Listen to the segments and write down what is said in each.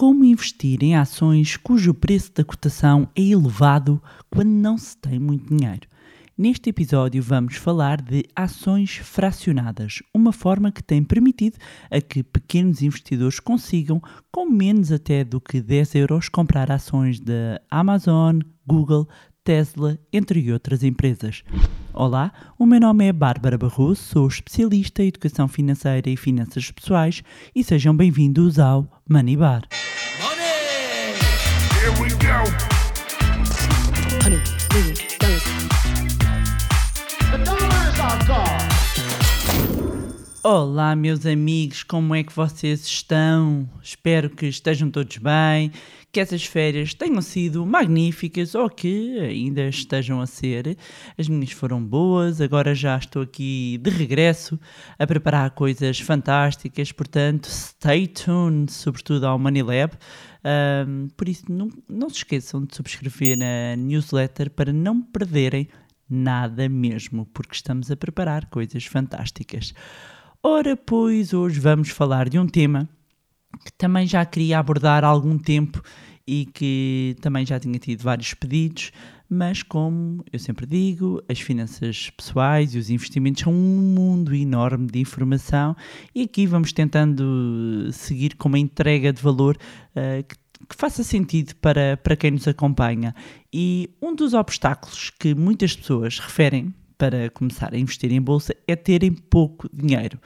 Como investir em ações cujo preço da cotação é elevado quando não se tem muito dinheiro? Neste episódio vamos falar de ações fracionadas, uma forma que tem permitido a que pequenos investidores consigam, com menos até do que 10 euros, comprar ações da Amazon, Google, Tesla, entre outras empresas. Olá, o meu nome é Bárbara Barroso, sou especialista em educação financeira e finanças pessoais e sejam bem-vindos ao Money Bar. God. Olá, meus amigos, como é que vocês estão? Espero que estejam todos bem, que essas férias tenham sido magníficas ou que ainda estejam a ser. As minhas foram boas, agora já estou aqui de regresso a preparar coisas fantásticas, portanto, stay tuned, sobretudo ao Money Um, por isso, não, não se esqueçam de subscrever na newsletter para não perderem nada mesmo, porque estamos a preparar coisas fantásticas. Ora, pois, hoje vamos falar de um tema que também já queria abordar há algum tempo e que também já tinha tido vários pedidos, mas como eu sempre digo, as finanças pessoais e os investimentos são um mundo enorme de informação e aqui vamos tentando seguir com uma entrega de valor uh, que que faça sentido para, para quem nos acompanha. E um dos obstáculos que muitas pessoas referem para começar a investir em bolsa é terem pouco dinheiro.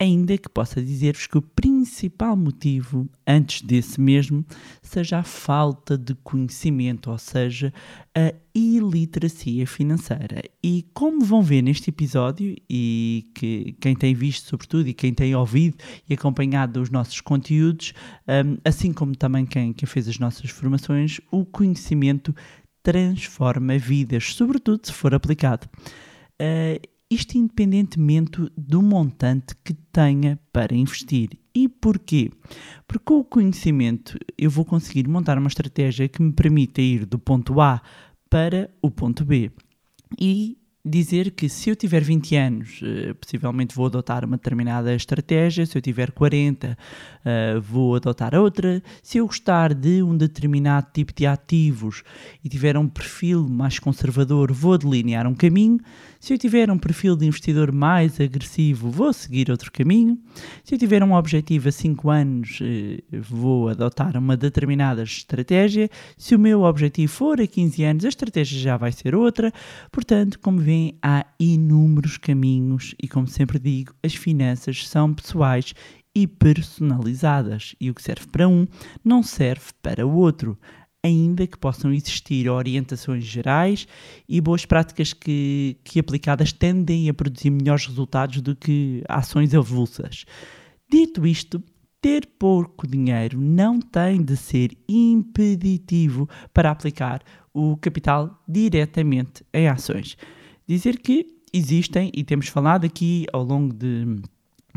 Ainda que possa dizer-vos que o principal motivo, antes desse mesmo, seja a falta de conhecimento, ou seja, a iliteracia financeira. E como vão ver neste episódio, e que quem tem visto, sobretudo, e quem tem ouvido e acompanhado os nossos conteúdos, um, assim como também quem, quem fez as nossas formações, o conhecimento transforma vidas, sobretudo se for aplicado. Uh, isto independentemente do montante que tenha para investir. E porquê? Porque com o conhecimento eu vou conseguir montar uma estratégia que me permita ir do ponto A para o ponto B. E dizer que se eu tiver 20 anos, uh, possivelmente vou adotar uma determinada estratégia, se eu tiver 40, uh, vou adotar outra. Se eu gostar de um determinado tipo de ativos e tiver um perfil mais conservador, vou delinear um caminho. Se eu tiver um perfil de investidor mais agressivo, vou seguir outro caminho. Se eu tiver um objetivo a 5 anos, uh, vou adotar uma determinada estratégia. Se o meu objetivo for a 15 anos, a estratégia já vai ser outra. Portanto, como vêem, há inúmeros caminhos e, como sempre digo, as finanças são pessoais e personalizadas. E o que serve para um não serve para o outro. Ainda que possam existir orientações gerais e boas práticas que, que aplicadas tendem a produzir melhores resultados do que ações avulsas. Dito isto, ter pouco dinheiro não tem de ser impeditivo para aplicar o capital diretamente em ações. Dizer que existem, e temos falado aqui ao longo de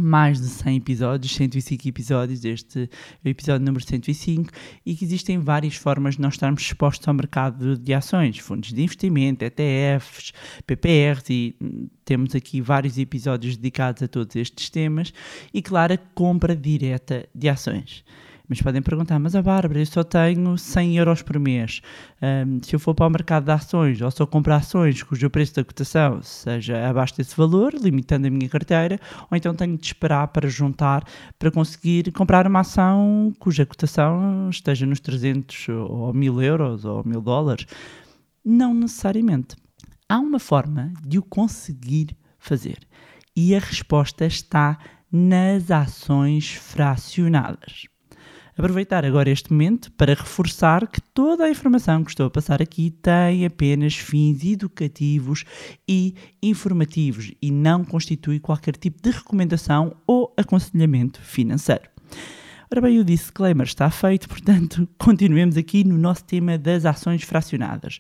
mais de 100 episódios, 105 episódios, deste episódio número 105, e que existem várias formas de nós estarmos expostos ao mercado de ações, fundos de investimento, ETFs, PPRs, e temos aqui vários episódios dedicados a todos estes temas, e claro, a compra direta de ações. Mas podem perguntar, mas a Bárbara, eu só tenho 100 euros por mês. Um, se eu for para o mercado de ações ou só comprar ações cujo preço da cotação seja abaixo desse valor, limitando a minha carteira, ou então tenho de esperar para juntar para conseguir comprar uma ação cuja cotação esteja nos 300 ou 1000 euros ou 1000 dólares. Não necessariamente. Há uma forma de o conseguir fazer. E a resposta está nas ações fracionadas aproveitar agora este momento para reforçar que toda a informação que estou a passar aqui tem apenas fins educativos e informativos e não constitui qualquer tipo de recomendação ou aconselhamento financeiro. Ora bem, o disclaimer está feito, portanto, continuemos aqui no nosso tema das ações fracionadas.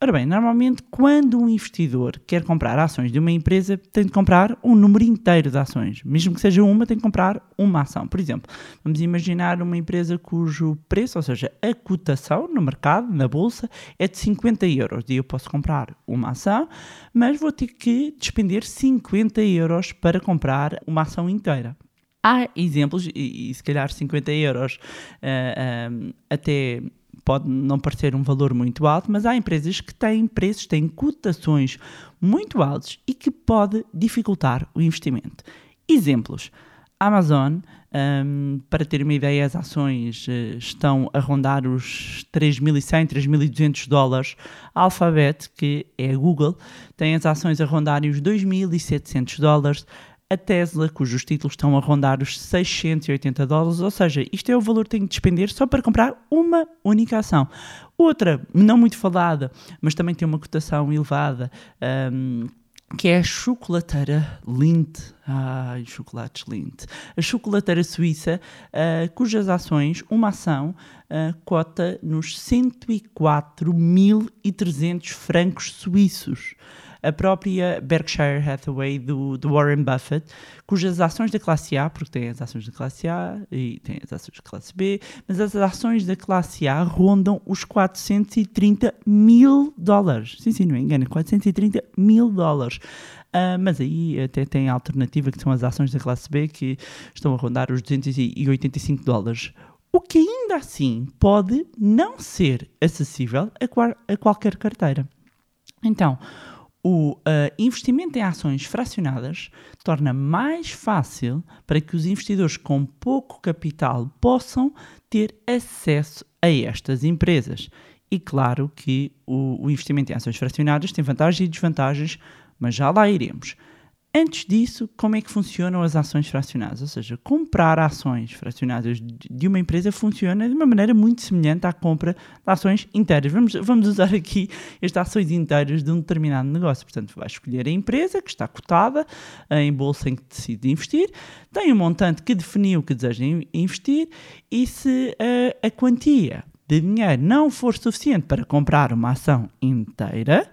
Ora bem, normalmente quando um investidor quer comprar ações de uma empresa, tem de comprar um número inteiro de ações. Mesmo que seja uma, tem de comprar uma ação. Por exemplo, vamos imaginar uma empresa cujo preço, ou seja, a cotação no mercado, na bolsa, é de 50 euros. E eu posso comprar uma ação, mas vou ter que despender 50 euros para comprar uma ação inteira. Há exemplos, e, e se calhar 50 euros ah, ah, até pode não parecer um valor muito alto, mas há empresas que têm preços, têm cotações muito altos e que pode dificultar o investimento. Exemplos. Amazon, um, para ter uma ideia, as ações uh, estão a rondar os 3.100, 3.200 dólares. Alphabet, que é a Google, tem as ações a rondar os 2.700 dólares. A Tesla, cujos títulos estão a rondar os 680 dólares, ou seja, isto é o valor que tenho de despender só para comprar uma única ação. Outra, não muito falada, mas também tem uma cotação elevada, um, que é a chocolateira Lindt. Ai, chocolates Lindt. A chocolateira suíça, uh, cujas ações, uma ação, uh, cota nos 104.300 francos suíços a própria Berkshire Hathaway do, do, Warren Buffett, cujas ações da classe A, porque tem as ações da classe A e tem as ações da classe B, mas as ações da classe A rondam os 430 mil dólares. Sim, sim, não me engano, 430 mil dólares. Uh, mas aí até tem a alternativa que são as ações da classe B que estão a rondar os 285 dólares. O que ainda assim pode não ser acessível a, a qualquer carteira. Então, o uh, investimento em ações fracionadas torna mais fácil para que os investidores com pouco capital possam ter acesso a estas empresas. E claro que o, o investimento em ações fracionadas tem vantagens e desvantagens, mas já lá iremos. Antes disso, como é que funcionam as ações fracionadas? Ou seja, comprar ações fracionadas de uma empresa funciona de uma maneira muito semelhante à compra de ações inteiras. Vamos, vamos usar aqui as ações inteiras de um determinado negócio. Portanto, vai escolher a empresa que está cotada em bolsa em que decide investir, tem um montante que definiu que deseja investir e se a, a quantia de dinheiro não for suficiente para comprar uma ação inteira,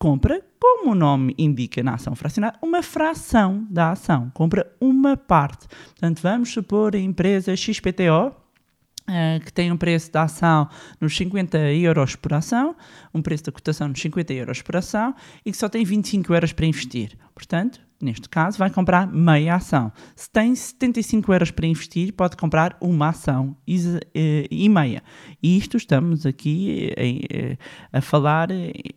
compra, como o nome indica na ação fracionada, uma fração da ação. Compra uma parte. Portanto, vamos supor a empresa XPTO, Uh, que tem um preço da ação nos 50 euros por ação, um preço da cotação nos 50 euros por ação e que só tem 25 euros para investir. Portanto, neste caso, vai comprar meia ação. Se tem 75 euros para investir, pode comprar uma ação e, e meia. E isto estamos aqui a, a falar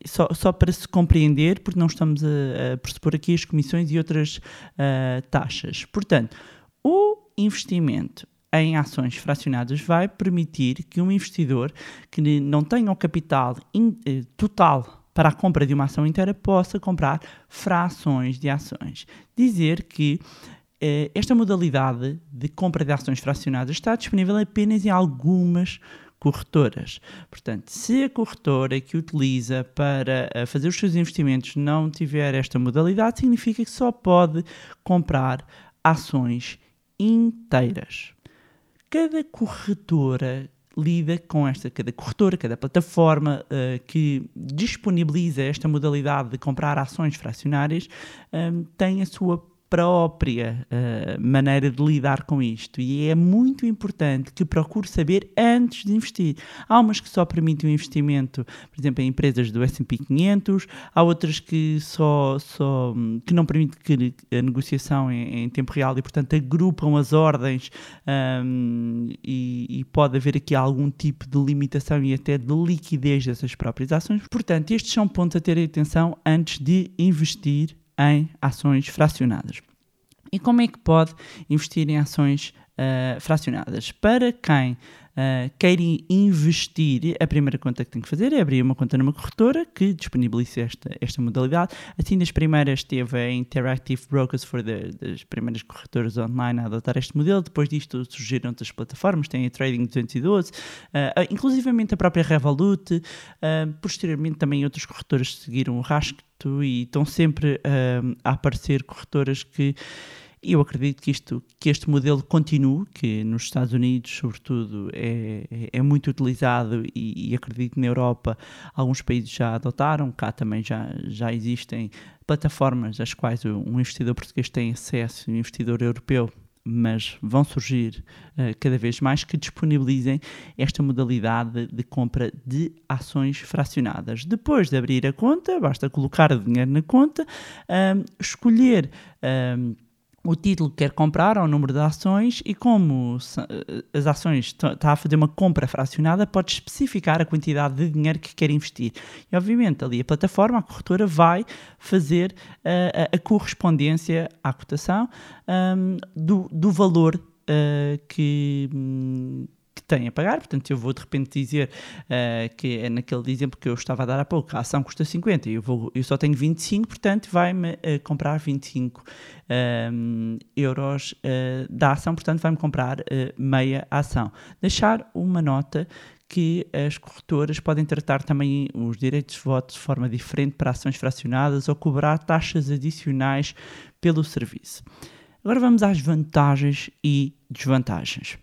só, só, para se compreender, porque não estamos a, pressupor aqui as comissões e outras taxas. Portanto, o investimento em ações fracionadas vai permitir que um investidor que não tenha o capital eh, total para a compra de uma ação inteira, possa comprar frações de ações. Dizer que eh, esta modalidade de compra de ações fracionadas está disponível apenas em algumas corretoras. Portanto, se a corretora que utiliza para uh, fazer os seus investimentos não tiver esta modalidade, significa que só pode comprar ações inteiras. Cada corretora lida com esta, cada corretora, cada plataforma uh, que disponibiliza esta modalidade de comprar ações fracionárias um, tem a sua própria uh, maneira de lidar com isto e é muito importante que procure saber antes de investir. Há umas que só permitem o investimento, por exemplo, em empresas do S&P 500, há outras que só, só que não permitem que a negociação em, em tempo real e, portanto, agrupam as ordens um, e, e pode haver aqui algum tipo de limitação e até de liquidez dessas próprias ações. Portanto, estes são pontos a ter atenção antes de investir em ações fracionadas. E como é que pode investir em ações uh, fracionadas? Para quem uh, queira investir, a primeira conta que tem que fazer é abrir uma conta numa corretora que disponibilize esta, esta modalidade. Assim, das primeiras teve a Interactive Brokers, foi das primeiras corretoras online a adotar este modelo. Depois disto surgiram outras plataformas, tem a Trading 212, uh, inclusivamente a própria Revolut. Uh, posteriormente, também outras corretoras seguiram o rastro e estão sempre uh, a aparecer corretoras que e eu acredito que, isto, que este modelo continue, que nos Estados Unidos, sobretudo, é, é, é muito utilizado e, e, acredito que na Europa alguns países já adotaram, cá também já, já existem plataformas às quais um investidor português tem acesso, um investidor europeu mas vão surgir uh, cada vez mais que disponibilizem esta modalidade de compra de ações fracionadas. Depois de abrir a conta, basta colocar o dinheiro na conta, uh, escolher uh, o título que quer comprar ao número de ações e como se- as ações está a fazer uma compra fracionada, pode especificar a quantidade de dinheiro que quer investir. E obviamente ali a plataforma, a corretora, vai fazer ah, a, a correspondência à cotação ahm, do, do valor ah, que, hum, que tem a pagar. Portanto, eu vou de repente dizer ah, que é naquele exemplo que eu estava a dar há pouco, a ação custa 50 e eu, vou, eu só tenho 25, portanto vai-me ah, comprar 25 ahm, euros ah, da ação, portanto vai-me comprar meia ação. Deixar uma nota que as corretoras podem tratar também os direitos de voto de forma diferente para ações fracionadas ou cobrar taxas adicionais pelo serviço. Agora vamos às vantagens e desvantagens.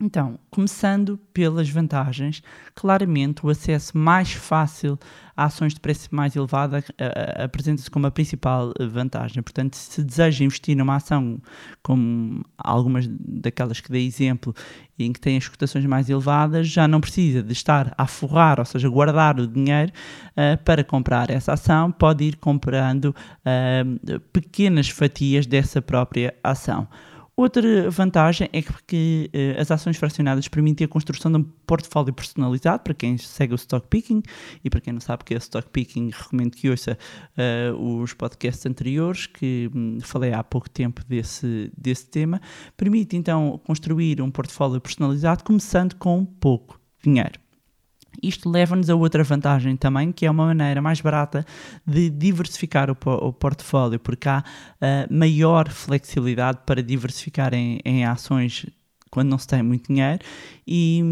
Então, começando pelas vantagens, claramente o acesso mais fácil a ações de preço mais elevado ah, ah, apresenta-se como a principal eh, vantagem. Portanto, se deseja investir numa ação como algumas daquelas que dei exemplo, em que tem as cotações mais elevadas, já não precisa de estar a forrar, ou seja, guardar o dinheiro ah, para comprar essa ação, pode ir comprando ah, pequenas fatias dessa própria ação. Outra vantagem é que eh, as ações fracionadas permitem a construção de um portfólio personalizado para quem segue o stock picking e para quem não sabe o que é stock picking, recomendo que ouça eh, os podcasts anteriores que hum, falei há pouco tempo desse, desse tema. Permite então construir um portfólio personalizado começando com pouco dinheiro. Isto leva-nos a outra vantagem também, que é uma maneira mais barata de diversificar o, o portfólio, porque há ah, maior flexibilidade para diversificar em, em ações quando não se tem muito dinheiro e,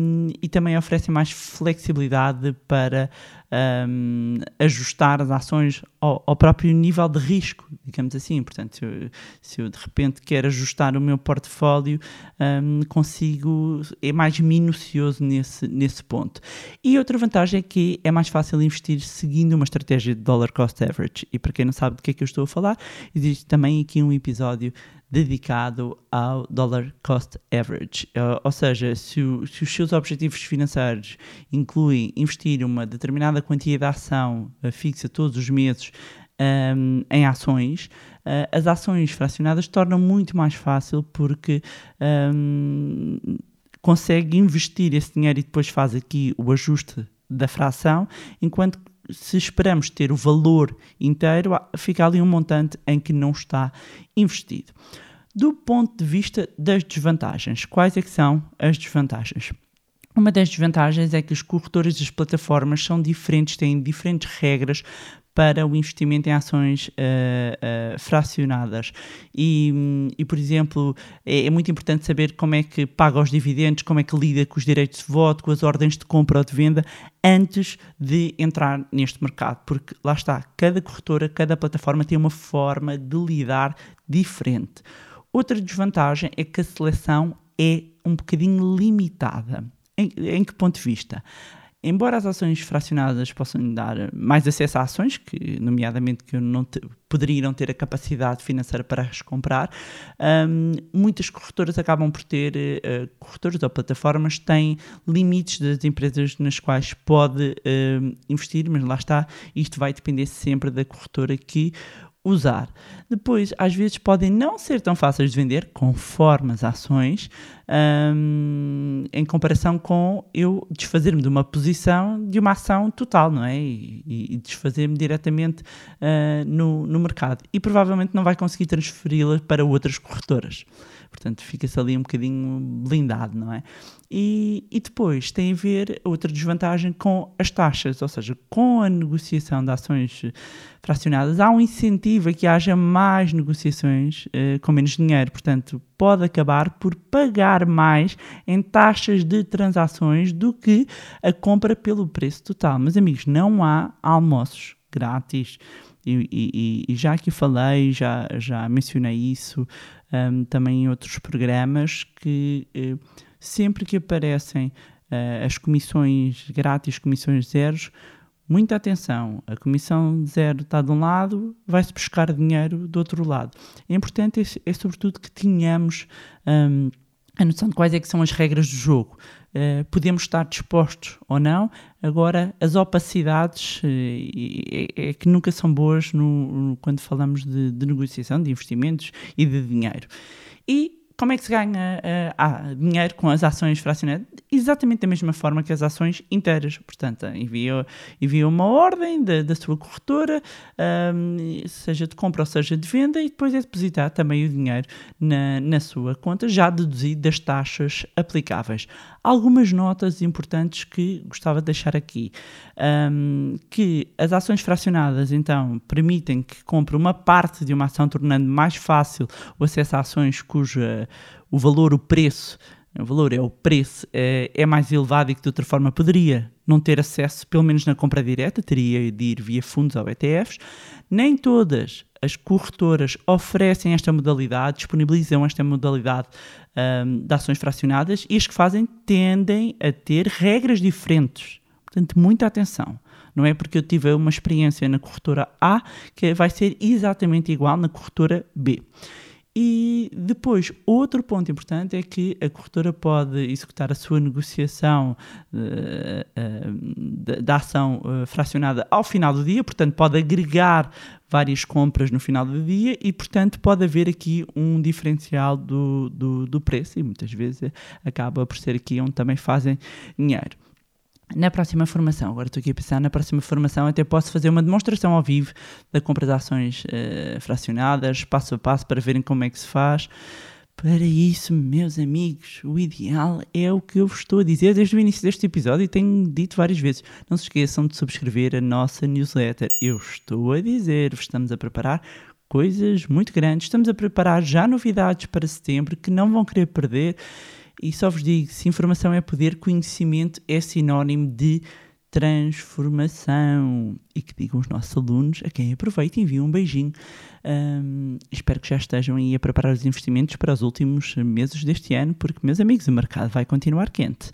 e também oferece mais flexibilidade para ahm, ajustar as ações ao, ao próprio nível de risco, digamos assim. Portanto, se eu, se eu de repente quero ajustar o meu portfólio, ahm, consigo, é mais minucioso nesse, nesse ponto. E outra vantagem é que é mais fácil investir seguindo uma estratégia de dollar cost average. E para quem não sabe do que é que eu estou a falar, existe também aqui um episódio dedicado ao dollar cost average. Uh, ou seja, se, o- se os seus objetivos financeiros incluem investir uma determinada quantia de ação uh, fixa todos os meses um, em ações, uh, as ações fracionadas tornam muito mais fácil porque um, consegue investir esse dinheiro e depois faz aqui o ajuste da fração, enquanto se esperamos ter o valor inteiro, fica ali um montante em que não está investido. Do ponto de vista das desvantagens, quais é que são as desvantagens? Uma das desvantagens é que os corretores das plataformas são diferentes, têm diferentes regras para o investimento em ações ah, ah, fracionadas. E, e, por exemplo, é, é muito importante saber como é que paga os dividendos, como é que lida com os direitos de voto, com as ordens de compra ou de venda, antes de entrar neste mercado. Porque lá está, cada corretora, cada plataforma tem uma forma de lidar diferente. Outra desvantagem é que a seleção é um bocadinho limitada. Em, em que ponto de vista? Embora as ações fracionadas possam dar mais acesso a ações, que nomeadamente que não te- poderia não ter a capacidade financeira para as comprar, hum, muitas corretoras acabam por ter, eh, corretoras ou plataformas têm limites das empresas nas quais pode hum, investir, mas lá está, isto vai depender sempre da corretora que usar. Depois, às vezes, podem não ser tão fáceis de vender, conforme as ações, hum, em comparação com eu desfazer-me de uma posição de uma ação total, não é? E, e- desfazer-me diretamente ah, no, no mercado. E provavelmente não vai conseguir transferi-la para outras corretoras. Portanto, fica-se ali um bocadinho blindado, não é? E, e depois tem a ver outra desvantagem com as taxas, ou seja, com a negociação de ações fracionadas, há um incentivo a que haja mais negociações eh, com menos dinheiro. Portanto, pode acabar por pagar mais em taxas de transações do que a compra pelo preço total. Mas, amigos, não há almoços grátis. E, e- e já aqui falei, já, já mencionei isso hum, também em outros programas, que eh, sempre que aparecem eh, as comissões grátis, comissões zeros, muita atenção, a comissão zero está de um lado, vai-se buscar dinheiro do outro lado. É importante, é, é sobretudo que tenhamos hum, a noção de quais é que são as regras do jogo. Uh, podemos estar dispostos ou não, agora as opacidades uh, é, é, que nunca são boas no, no, quando falamos de, de negociação, de investimentos e de dinheiro. E como é que se ganha uh, dinheiro com as ações fracionadas? Exatamente da mesma forma que as ações inteiras. Portanto, envia, envia uma ordem da, da sua corretora, um, seja de compra ou seja de venda, e depois é depositar também o dinheiro na, na sua conta, já deduzido das taxas aplicáveis. Algumas notas importantes que gostava de deixar aqui. Um, que as ações fracionadas, então, permitem que compre uma parte de uma ação, tornando mais fácil o acesso a ações cuja o valor, o preço, o valor é o preço, é, é, mais elevado e que de outra forma poderia não ter acesso, pelo menos na compra direta, teria de ir via fundos ou ETFs. Nem todas as corretoras oferecem esta modalidade, disponibilizam esta modalidade um, de ações fracionadas e as que fazem tendem a ter regras diferentes. Portanto, muita atenção. Não é porque eu tive uma experiência na corretora A que vai ser exatamente igual na corretora B. E depois, outro ponto importante é que a corretora pode executar a sua negociação uh, uh, da ação uh, fracionada ao final do dia, portanto, pode agregar várias compras no final do dia e, portanto, pode haver aqui um diferencial do, do, do preço e muitas vezes acaba por ser aqui onde também fazem dinheiro. Na próxima formação, agora estou aqui a pensar, na próxima formação até posso fazer uma demonstração ao vivo da compra de ações uh, fracionadas, passo a passo, para verem como é que se faz. Para isso, meus amigos, o ideal é o que eu vos estou a dizer desde o início deste episódio e tenho dito várias vezes. Não se esqueçam de subscrever a nossa newsletter. Eu estou a dizer, estamos a preparar coisas muito grandes, estamos a preparar já novidades para setembro que não vão querer perder e só vos digo: se informação é poder, conhecimento é sinónimo de transformação. E que digam os nossos alunos, a quem aproveita e um beijinho. Um, espero que já estejam aí a preparar os investimentos para os últimos meses deste ano, porque, meus amigos, o mercado vai continuar quente.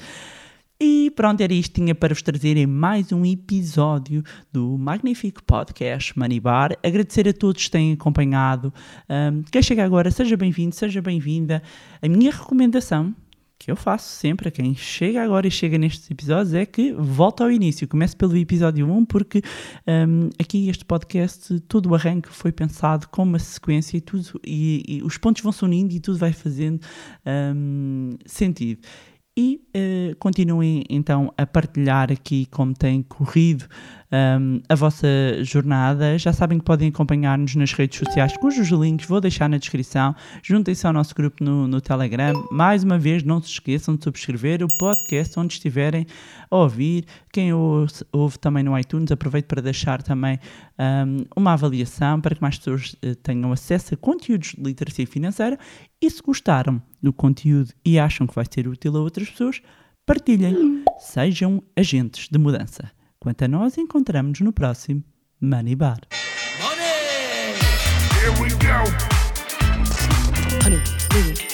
E pronto, era isto tinha para vos trazer em mais um episódio do magnífico podcast Money Bar. Agradecer a todos que têm acompanhado. Um, quem chega agora, seja bem-vindo, seja bem-vinda. A minha recomendação que eu faço sempre a quem chega agora e chega nestes episódios é que volta ao início. Comece pelo episódio 1, porque um, aqui este podcast, todo o arranque foi pensado com uma sequência e, tudo, e, e os pontos vão se unindo e tudo vai fazendo um, sentido. E uh, continuem então a partilhar aqui como tem corrido um, a vossa jornada. Já sabem que podem acompanhar-nos nas redes sociais, cujos links vou deixar na descrição. Juntem-se ao nosso grupo no, no Telegram. Mais uma vez, não se esqueçam de subscrever o podcast onde estiverem a ouvir. Quem ouve, ouve também no iTunes, aproveito para deixar também um, uma avaliação para que mais pessoas uh, tenham acesso a conteúdos de literacia financeira. E se gostaram do conteúdo e acham que vai ser útil a outras pessoas, partilhem. Sejam agentes de mudança. Quanto a nós, encontramos-nos no próximo Money Bar. Money! Here we go. Honey,